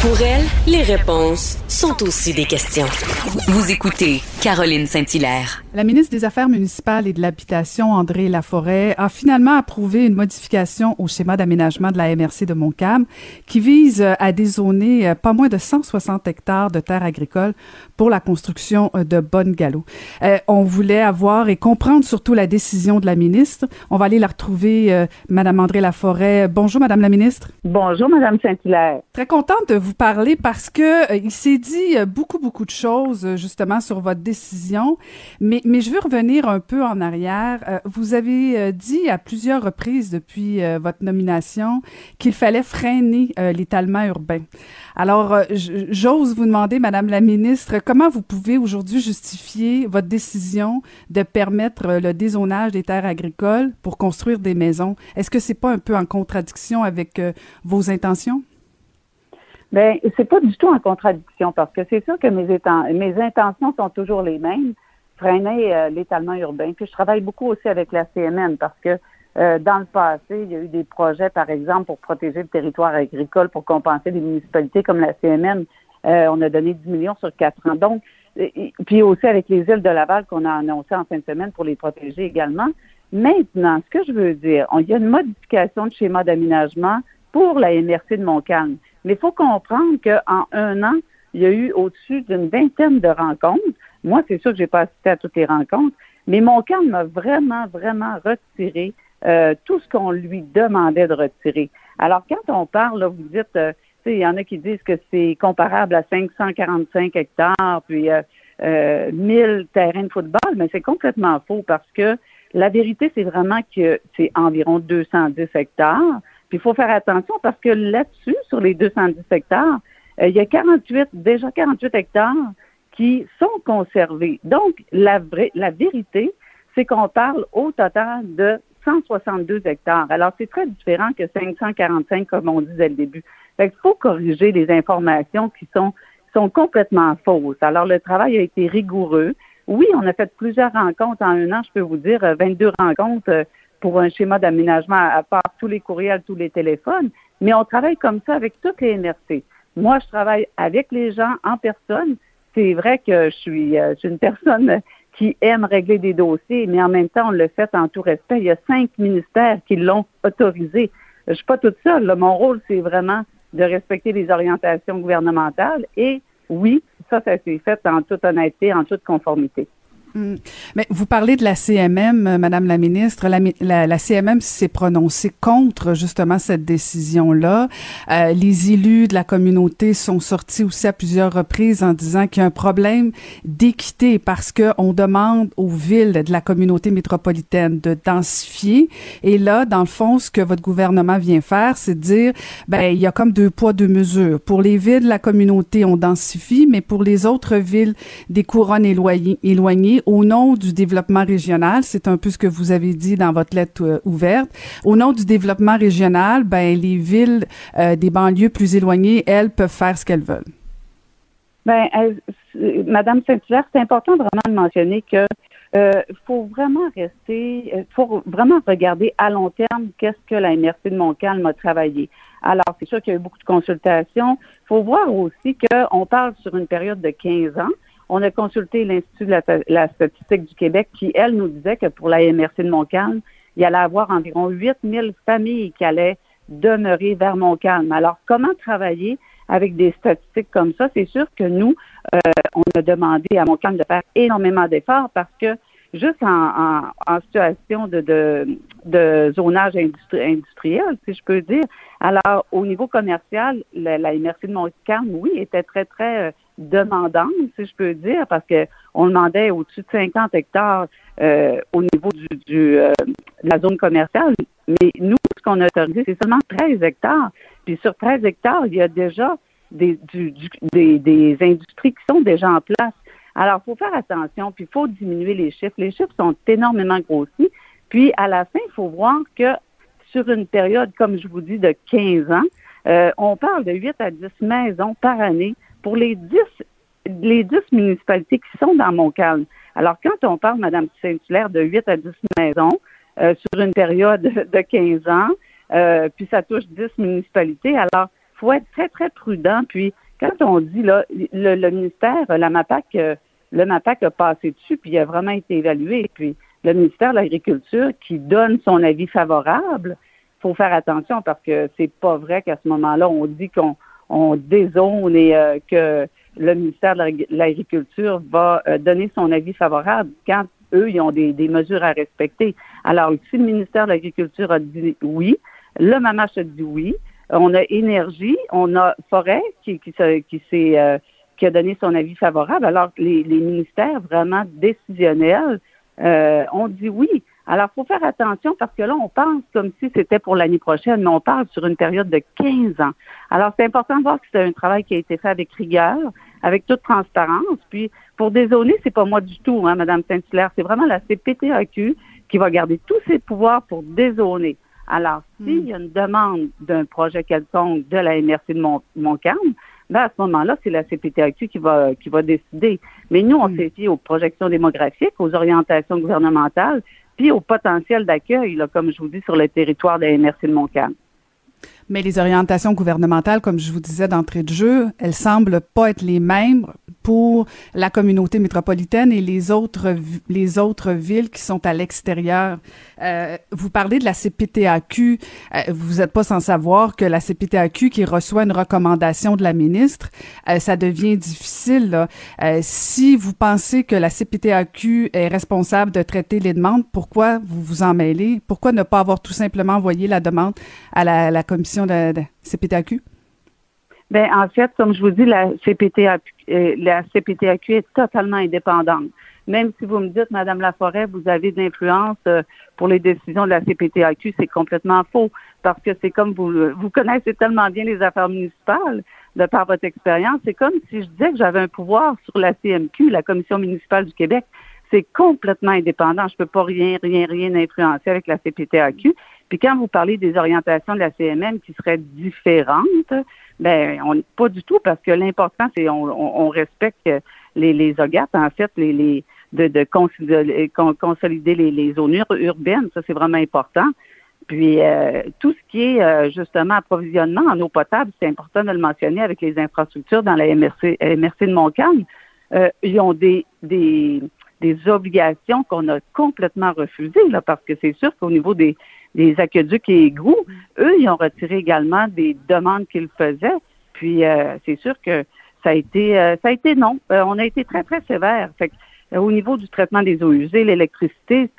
Pour elle, les réponses sont aussi des questions. Vous écoutez Caroline Saint-Hilaire. La ministre des Affaires municipales et de l'Habitation, André Laforêt, a finalement approuvé une modification au schéma d'aménagement de la MRC de Montcalm qui vise à dézoner pas moins de 160 hectares de terres agricoles pour la construction de bonnes galops. Euh, on voulait avoir et comprendre surtout la décision de la ministre. On va aller la retrouver, euh, Madame André Laforêt. Bonjour, Madame la ministre. Bonjour, Madame Saint-Hilaire. Très contente de vous parler parce que euh, il s'est dit euh, beaucoup, beaucoup de choses euh, justement sur votre décision. Mais, mais je veux revenir un peu en arrière. vous avez dit à plusieurs reprises depuis votre nomination qu'il fallait freiner l'étalement urbain. Alors, j'ose vous demander, Madame la ministre, comment vous pouvez aujourd'hui justifier votre décision de permettre le dézonage des terres agricoles pour construire des maisons? Est-ce que c'est pas un peu en contradiction avec vos intentions? Ben, c'est pas du tout en contradiction parce que c'est sûr que mes, mes intentions sont toujours les mêmes, freiner euh, l'étalement urbain. Puis je travaille beaucoup aussi avec la CMN parce que euh, dans le passé, il y a eu des projets, par exemple, pour protéger le territoire agricole, pour compenser des municipalités comme la CMN. Euh, on a donné 10 millions sur quatre ans. Donc, puis aussi avec les îles de Laval qu'on a annoncé en fin de semaine pour les protéger également. Maintenant, ce que je veux dire, il y a une modification de schéma d'aménagement pour la MRC de Montcalm. Mais il faut comprendre qu'en un an, il y a eu au-dessus d'une vingtaine de rencontres. Moi, c'est sûr que je n'ai pas assisté à toutes les rencontres, mais mon camp m'a vraiment, vraiment retiré euh, tout ce qu'on lui demandait de retirer. Alors, quand on parle, vous dites, euh, il y en a qui disent que c'est comparable à 545 hectares, puis euh, 1000 euh, terrains de football, mais c'est complètement faux parce que la vérité, c'est vraiment que c'est environ 210 hectares. Puis il faut faire attention parce que là-dessus, sur les 210 hectares, euh, il y a 48, déjà 48 hectares qui sont conservés. Donc, la, vraie, la vérité, c'est qu'on parle au total de 162 hectares. Alors, c'est très différent que 545, comme on disait au début. Fait qu'il faut corriger les informations qui sont, sont complètement fausses. Alors, le travail a été rigoureux. Oui, on a fait plusieurs rencontres en un an, je peux vous dire, 22 rencontres euh, pour un schéma d'aménagement à part tous les courriels, tous les téléphones, mais on travaille comme ça avec toutes les NRC. Moi, je travaille avec les gens en personne. C'est vrai que je suis, euh, une personne qui aime régler des dossiers, mais en même temps, on le fait en tout respect. Il y a cinq ministères qui l'ont autorisé. Je suis pas toute seule. Mon rôle, c'est vraiment de respecter les orientations gouvernementales. Et oui, ça, ça s'est fait en toute honnêteté, en toute conformité. Hmm. Mais vous parlez de la CMM, euh, Madame la ministre. La, la, CMM s'est prononcée contre justement cette décision-là. Euh, les élus de la communauté sont sortis aussi à plusieurs reprises en disant qu'il y a un problème d'équité parce que on demande aux villes de la communauté métropolitaine de densifier. Et là, dans le fond, ce que votre gouvernement vient faire, c'est de dire, ben il y a comme deux poids deux mesures. Pour les villes de la communauté, on densifie, mais pour les autres villes des couronnes éloignées au nom du développement régional, c'est un peu ce que vous avez dit dans votre lettre euh, ouverte, au nom du développement régional, ben les villes euh, des banlieues plus éloignées, elles peuvent faire ce qu'elles veulent. Ben, Madame Saint-Hilaire, c'est important vraiment de mentionner que euh, faut vraiment rester, faut vraiment regarder à long terme qu'est-ce que la MRC de Montcalm a travaillé. Alors, c'est sûr qu'il y a eu beaucoup de consultations. Il faut voir aussi qu'on parle sur une période de 15 ans. On a consulté l'Institut de la, statistique du Québec qui, elle, nous disait que pour la MRC de Montcalm, il y allait avoir environ 8000 familles qui allaient demeurer vers Montcalm. Alors, comment travailler avec des statistiques comme ça? C'est sûr que nous, euh, on a demandé à Montcalm de faire énormément d'efforts parce que juste en, situation de, de, zonage industriel, si je peux dire. Alors, au niveau commercial, la, la MRC de Montcalm, oui, était très, très euh, demandante, si je peux dire, parce que on demandait au-dessus de 50 hectares euh, au niveau du, euh, de la zone commerciale. Mais nous, ce qu'on a autorisé, c'est seulement 13 hectares. Puis sur 13 hectares, il y a déjà des, des, des industries qui sont déjà en place. Alors, il faut faire attention, puis il faut diminuer les chiffres. Les chiffres sont énormément grossis. Puis, à la fin, il faut voir que sur une période, comme je vous dis, de 15 ans, euh, on parle de 8 à 10 maisons par année pour les 10, les 10 municipalités qui sont dans Montcalm. Alors, quand on parle, Madame Saint-Hilaire, de 8 à 10 maisons euh, sur une période de 15 ans, euh, puis ça touche 10 municipalités, alors faut être très, très prudent. Puis, quand on dit, là, le, ministère, la MAPAC, euh, le MAPAC a passé dessus, puis il a vraiment été évalué. Puis, le ministère de l'Agriculture qui donne son avis favorable, faut faire attention parce que c'est pas vrai qu'à ce moment-là, on dit qu'on on dézone et euh, que le ministère de l'Agriculture va euh, donner son avis favorable quand eux, ils ont des, mesures à respecter. Alors, si le ministère de l'Agriculture a dit oui, le MAMACH a dit oui, on a Énergie, on a Forêt qui, qui, qui s'est euh, qui a donné son avis favorable. Alors, les, les ministères vraiment décisionnels euh, ont dit oui. Alors, il faut faire attention parce que là, on pense comme si c'était pour l'année prochaine, mais on parle sur une période de 15 ans. Alors, c'est important de voir que c'est un travail qui a été fait avec rigueur, avec toute transparence. Puis, pour dézoner, c'est pas moi du tout, hein, Madame Saint-Hilaire, c'est vraiment la CPTAQ qui va garder tous ses pouvoirs pour dézoner. Alors, s'il y a une demande d'un projet quelconque de la MRC de Mont Montcalm, ben à ce moment-là, c'est la CPTAQ qui va qui va décider. Mais nous, on s'est fié aux projections démographiques, aux orientations gouvernementales, puis au potentiel d'accueil, comme je vous dis, sur le territoire de la MRC de Montcalm. Mais les orientations gouvernementales, comme je vous disais d'entrée de jeu, elles semblent pas être les mêmes pour la communauté métropolitaine et les autres les autres villes qui sont à l'extérieur. Euh, vous parlez de la CPTAQ. Euh, vous n'êtes pas sans savoir que la CPTAQ qui reçoit une recommandation de la ministre, euh, ça devient difficile. Là. Euh, si vous pensez que la CPTAQ est responsable de traiter les demandes, pourquoi vous vous en mêlez? Pourquoi ne pas avoir tout simplement envoyé la demande à la, la commission de, de CPTAQ ben, en fait, comme je vous dis, la CPTAQ, euh, est totalement indépendante. Même si vous me dites, Madame Laforêt, vous avez de l'influence euh, pour les décisions de la CPTAQ, c'est complètement faux. Parce que c'est comme vous, vous connaissez tellement bien les affaires municipales de par votre expérience. C'est comme si je disais que j'avais un pouvoir sur la CMQ, la Commission municipale du Québec. C'est complètement indépendant. Je peux pas rien, rien, rien influencer avec la CPTAQ. Puis quand vous parlez des orientations de la CMM qui seraient différentes, ben, on pas du tout parce que l'important c'est on, on, respecte les les OGAT en fait les les de, de consolider, les, les zones urbaines, ça c'est vraiment important. Puis euh, tout ce qui est euh, justement approvisionnement en eau potable, c'est important de le mentionner avec les infrastructures dans la MRC, MRC de Montcalm. Euh, ils ont des, des, des obligations qu'on a complètement refusées, là, parce que c'est sûr qu'au niveau des, des aqueducs et égouts, eux, ils ont retiré également des demandes qu'ils faisaient. Puis euh, c'est sûr que ça a été euh, ça a été non. Euh, on a été très, très sévère. Fait au niveau du traitement des eaux usées, l'électricité,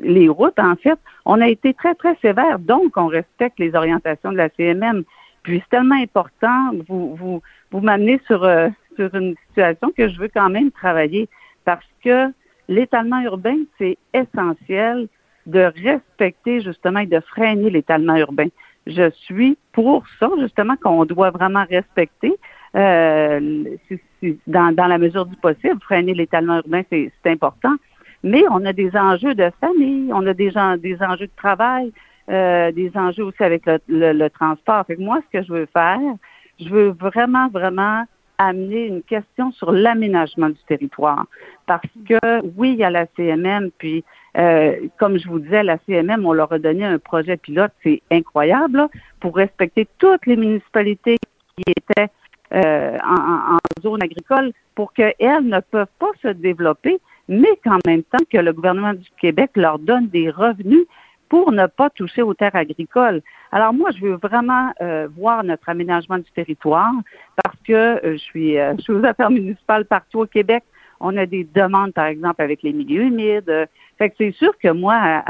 les routes, en fait, on a été très, très sévère. Donc, on respecte les orientations de la CMM. Puis c'est tellement important, vous, vous, vous m'amenez sur, sur une situation que je veux quand même travailler parce que l'étalement urbain, c'est essentiel de respecter justement et de freiner l'étalement urbain. Je suis pour ça, justement, qu'on doit vraiment respecter euh, dans, dans la mesure du possible. Freiner l'étalement urbain, c'est important. Mais on a des enjeux de famille, on a des, des enjeux de travail, euh, des enjeux aussi avec le, le, transport. Fait que moi, ce que je veux faire, je veux vraiment, vraiment amener une question sur l'aménagement du territoire. Parce que oui, il y a la CMM, puis euh, comme je vous disais, la CMM, on leur a donné un projet pilote, c'est incroyable, pour respecter toutes les municipalités qui étaient euh, en, zone agricole pour qu'elles ne peuvent pas se développer, mais qu'en même temps que le gouvernement du Québec leur donne des revenus pour ne pas toucher aux terres agricoles. Alors moi, je veux vraiment euh, voir notre aménagement du territoire parce que je suis, je suis aux affaires municipales partout au Québec. On a des demandes, par exemple, avec les milieux humides. Fait que c'est sûr que moi,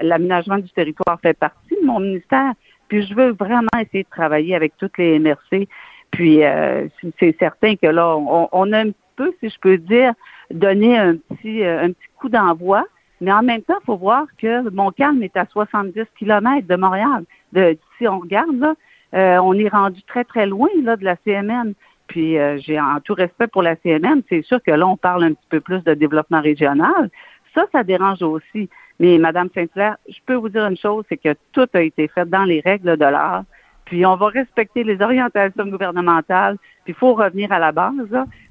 l'aménagement du territoire fait partie de mon ministère. Puis je veux vraiment essayer de travailler avec toutes les MRC. Puis euh, c'est certain que là, on, a un peu, si je peux dire, donné un petit, euh, un petit coup d'envoi. Mais en même temps, il faut voir que Montcalm est à 70 km de Montréal. De, si on regarde, là, euh, on est rendu très, très loin là, de la CMN. Puis euh, j'ai en tout respect pour la CNM, c'est sûr que là, on parle un petit peu plus de développement régional. Ça, ça dérange aussi. Mais Madame Saint-Clair, je peux vous dire une chose, c'est que tout a été fait dans les règles de l'art. Puis on va respecter les orientations gouvernementales. Puis il faut revenir à la base.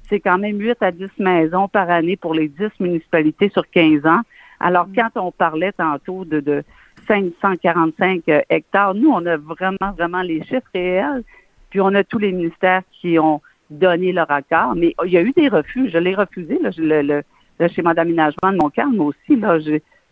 C'est quand même 8 à 10 maisons par année pour les 10 municipalités sur 15 ans. Alors mm. quand on parlait tantôt de, de 545 hectares, nous, on a vraiment, vraiment les chiffres réels Puis on a tous les ministères qui ont donné leur accord, mais il y a eu des refus. Je l'ai refusé, le, le, le, schéma d'aménagement de Montcalm aussi. Là,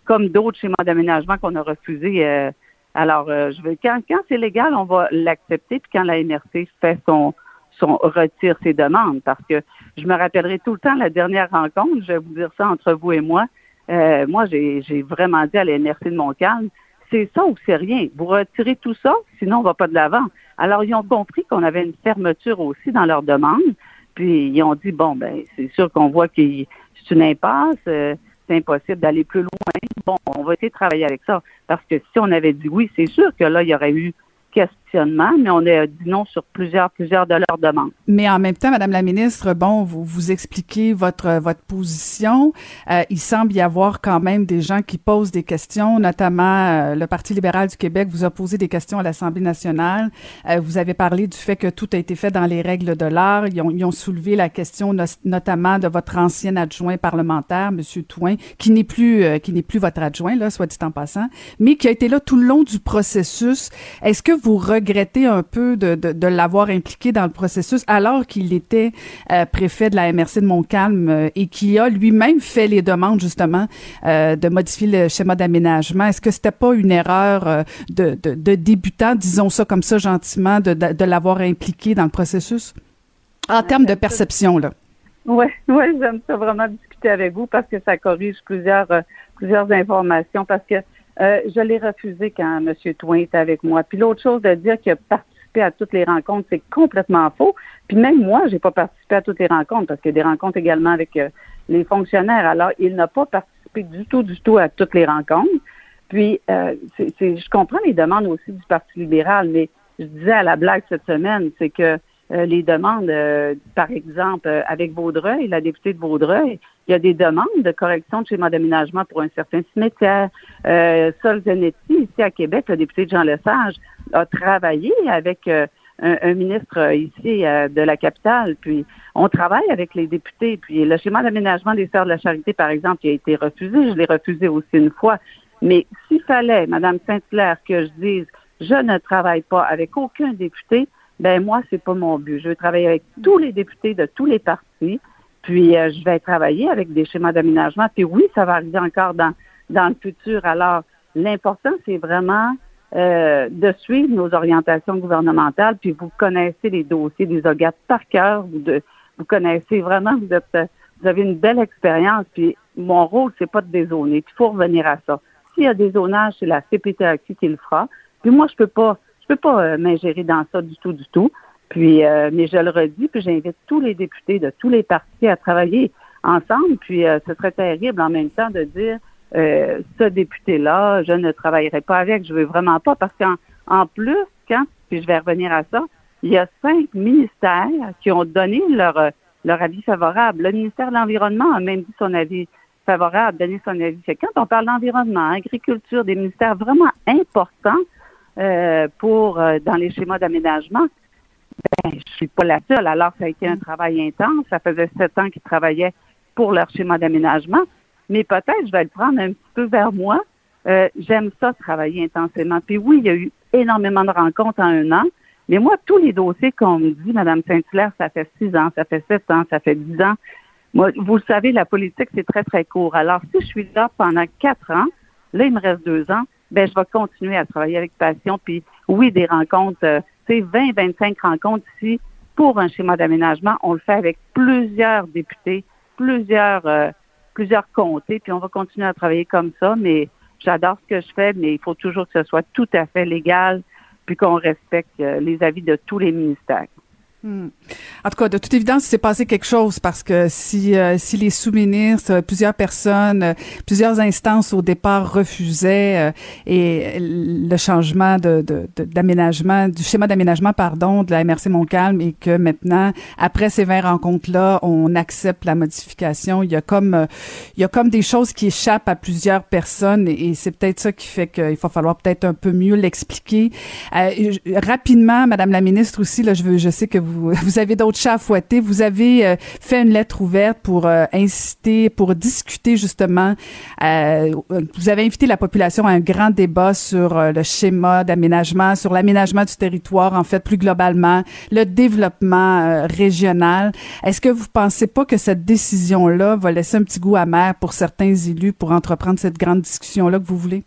comme d'autres schémas d'aménagement qu'on a refusés. Euh, alors, euh, je veux quand, quand c'est légal, on va l'accepter, puis quand la MRC fait son, son retire ses demandes, parce que je me rappellerai tout le temps la dernière rencontre, je vais vous dire ça entre vous et moi. Euh, moi, j'ai vraiment dit à la de Montcalm, c'est ça ou c'est rien? Vous retirez tout ça, sinon on va pas de l'avant. Alors, ils ont compris qu'on avait une fermeture aussi dans leur demande. Puis, ils ont dit, bon, ben, c'est sûr qu'on voit que c'est une impasse, euh, c'est impossible d'aller plus loin. Bon, on va essayer de travailler avec ça. Parce que si on avait dit oui, c'est sûr que là, il y aurait eu mais on a dit non sur plusieurs, plusieurs de leurs demandes. Mais en même temps, Madame la ministre, bon, vous vous expliquez votre votre position. Euh, il semble y avoir quand même des gens qui posent des questions, notamment euh, le Parti libéral du Québec vous a posé des questions à l'Assemblée nationale. Euh, vous avez parlé du fait que tout a été fait dans les règles de l'art. Ils ont, ils ont soulevé la question notamment de votre ancien adjoint parlementaire, Monsieur Touin, qui n'est plus qui n'est plus votre adjoint là, soit dit en passant, mais qui a été là tout le long du processus. Est-ce que vous regrettez un peu de, de, l'avoir impliqué dans le processus alors qu'il était euh, préfet de la MRC de Montcalm euh, et qui a lui-même fait les demandes justement euh, de modifier le schéma d'aménagement. Est-ce que c'était pas une erreur de, de, de, débutant, disons ça comme ça gentiment, de, de, l'avoir impliqué dans le processus? En termes de perception là? Oui, ouais, j'aime ça vraiment discuter avec vous parce que ça corrige plusieurs plusieurs informations parce que euh, je l'ai refusé quand M. Twain était avec moi. Puis l'autre chose de dire qu'il a participé à toutes les rencontres, c'est complètement faux. Puis même moi, j'ai pas participé à toutes les rencontres parce qu'il y a des rencontres également avec euh, les fonctionnaires. Alors, il n'a pas participé du tout, du tout à toutes les rencontres. Puis, euh, je comprends les demandes aussi du Parti libéral, mais je disais à la blague cette semaine, c'est que euh, les demandes, euh, par exemple, euh, avec Vaudreuil, la députée de Vaudreuil, il y a des demandes de correction de schéma d'aménagement pour un certain cimetière. Sol Zanetti, ici à Québec, le député de Jean Lesage, a travaillé avec un, ministre ici de la capitale, puis on travaille avec les députés, puis le schéma d'aménagement des Sœurs de la Charité, par exemple, qui a été refusé, je l'ai refusé aussi une fois. Mais s'il fallait, Madame Saint-Hilaire, que je dise, je ne travaille pas avec aucun député, ben moi, c'est pas mon but. Je veux travailler avec tous les députés de tous les partis, puis euh, je vais travailler avec des schémas d'aménagement. Puis oui, ça va arriver encore dans, dans le futur. Alors, l'important, c'est vraiment euh, de suivre nos orientations gouvernementales, puis vous connaissez les dossiers des OGAT par cœur, vous, connaissez vraiment, vous êtes vous avez une belle expérience, puis mon rôle, c'est pas de dézoner, il faut revenir à ça. S'il y a des zonages, c'est la CPTAQ qui le fera. Puis moi, je peux pas peux pas euh, m'ingérer dans ça du tout, du tout. Puis, euh, mais je le redis, puis j'invite tous les députés de tous les partis à travailler ensemble. Puis, euh, ce serait terrible en même temps de dire ce député-là, je ne travaillerai pas avec, je veux vraiment pas, parce qu'en en plus, quand, puis je vais revenir à ça, il y a cinq ministères qui ont donné leur leur avis favorable. Le ministère de l'Environnement a même dit son avis favorable, donné son avis. Quand on parle d'environnement, agriculture, des ministères vraiment importants, euh, pour euh, dans les schémas d'aménagement, ben, je suis pas la seule. Alors, ça a été un travail intense. Ça faisait sept ans qu'ils travaillaient pour leur schéma d'aménagement. Mais peut-être, je vais le prendre un petit peu vers moi. Euh, j'aime ça, travailler intensément. Puis oui, il y a eu énormément de rencontres en un an. Mais moi, tous les dossiers qu'on me dit, Mme Saint-Hilaire, ça fait six ans, ça fait sept ans, ça fait dix ans. Moi, vous le savez, la politique, c'est très, très court. Alors, si je suis là pendant quatre ans, là, il me reste deux ans, ben je vais continuer à travailler avec passion. Puis oui, des rencontres, euh, c'est 20, 25 rencontres ici pour un schéma d'aménagement. On le fait avec plusieurs députés, plusieurs, euh, plusieurs comtés, puis on va continuer à travailler comme ça. Mais j'adore ce que je fais, mais il faut toujours que ce soit tout à fait légal, puis qu'on respecte euh, les avis de tous les ministères. Hmm. En tout cas, de toute évidence, il s'est passé quelque chose parce que si euh, si les sous-ministres, euh, plusieurs personnes, euh, plusieurs instances au départ refusaient et le changement de d'aménagement du schéma d'aménagement pardon de la MRC Montcalm et que maintenant après ces 20 rencontres là, on accepte la modification, il y a comme il y a comme des choses qui échappent à plusieurs personnes et, c'est peut-être ça qui fait qu'il va falloir peut-être un peu mieux l'expliquer rapidement madame la ministre aussi là je veux je sais que vous vous, avez d'autres chats à fouetter. Vous avez euh, fait une lettre ouverte pour euh, inciter, pour discuter justement. Euh, vous avez invité la population à un grand débat sur le schéma d'aménagement, sur l'aménagement du territoire, en fait, plus globalement, le développement régional. Est-ce que vous pensez pas que cette décision-là va laisser un petit goût amer pour certains élus pour entreprendre cette grande discussion-là que vous voulez?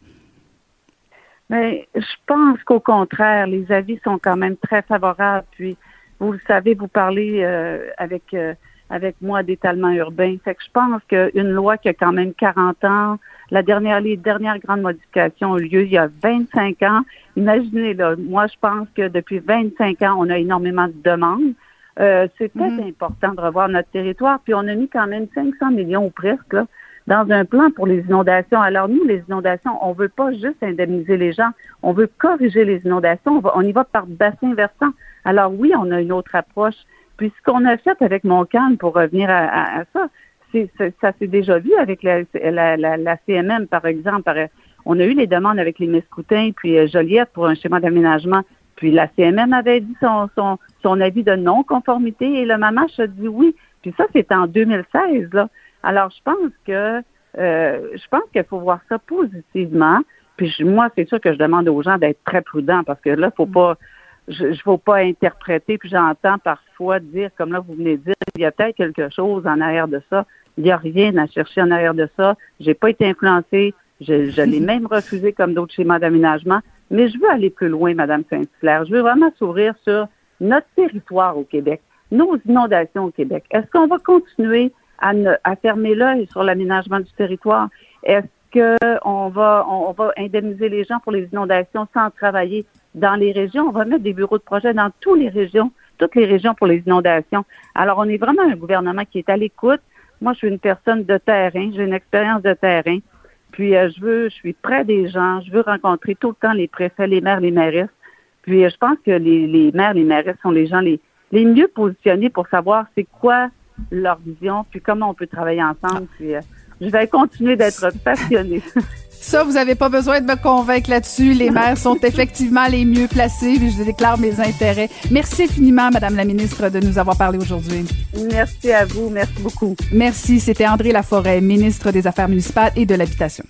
Mais je pense qu'au contraire, les avis sont quand même très favorables. Puis, vous le savez, vous parlez euh, avec euh, avec moi d'étalement urbain. Fait que je pense qu'une loi qui a quand même 40 ans, la dernière, les dernières grandes modifications ont eu lieu il y a 25 ans. Imaginez, là, moi, je pense que depuis 25 ans, on a énormément de demandes. Euh, c'est peut-être mm-hmm. important de revoir notre territoire. Puis on a mis quand même 500 millions ou presque là, dans un plan pour les inondations. Alors nous, les inondations, on veut pas juste indemniser les gens, on veut corriger les inondations. On, y va par bassin versant. Alors oui, on a une autre approche. Puis ce qu'on a fait avec Montcalm, pour revenir à, ça, c'est, ça s'est déjà vu avec la, la, CMM, par exemple. On a eu les demandes avec les Mescoutins puis euh, Joliette pour un schéma d'aménagement. Puis la CMM avait dit son, son, son avis de non-conformité et le MAMACH a dit oui. Puis ça, c'est en 2016, là. Alors, je pense que euh, je pense qu'il faut voir ça positivement. Puis moi, c'est sûr que je demande aux gens d'être très prudents parce que là, faut pas je ne faut pas interpréter, puis j'entends parfois dire, comme là, vous venez de dire, il y a peut-être quelque chose en arrière de ça. Il n'y a rien à chercher en arrière de ça. J'ai pas été influencée. Je, je l'ai même refusé comme d'autres schémas d'aménagement. Mais je veux aller plus loin, Madame Saint-Hilaire. Je veux vraiment s'ouvrir sur notre territoire au Québec, nos inondations au Québec. Est-ce qu'on va continuer à, fermer l'œil sur l'aménagement du territoire? Est-ce qu'on va, on, va indemniser les gens pour les inondations sans travailler dans les régions? On va mettre des bureaux de projet dans toutes les régions, toutes les régions pour les inondations. Alors, on est vraiment un gouvernement qui est à l'écoute. Moi, je suis une personne de terrain, j'ai une expérience de terrain. Puis, euh, je veux, je suis près des gens, je veux rencontrer tout le temps les préfets, les maires, les mairesses. Puis, euh, je pense que les, les maires, les mairesses sont les gens les, les mieux positionnés pour savoir c'est quoi leur vision, puis comment on peut travailler ensemble. Puis, euh, je vais continuer d'être passionnée. Ça, vous n'avez pas besoin de me convaincre là-dessus. Les maires sont effectivement les mieux placés. Je déclare mes intérêts. Merci infiniment, Madame la ministre, de nous avoir parlé aujourd'hui. Merci à vous. Merci beaucoup. Merci. C'était André Laforêt, ministre des Affaires municipales et de l'Habitation.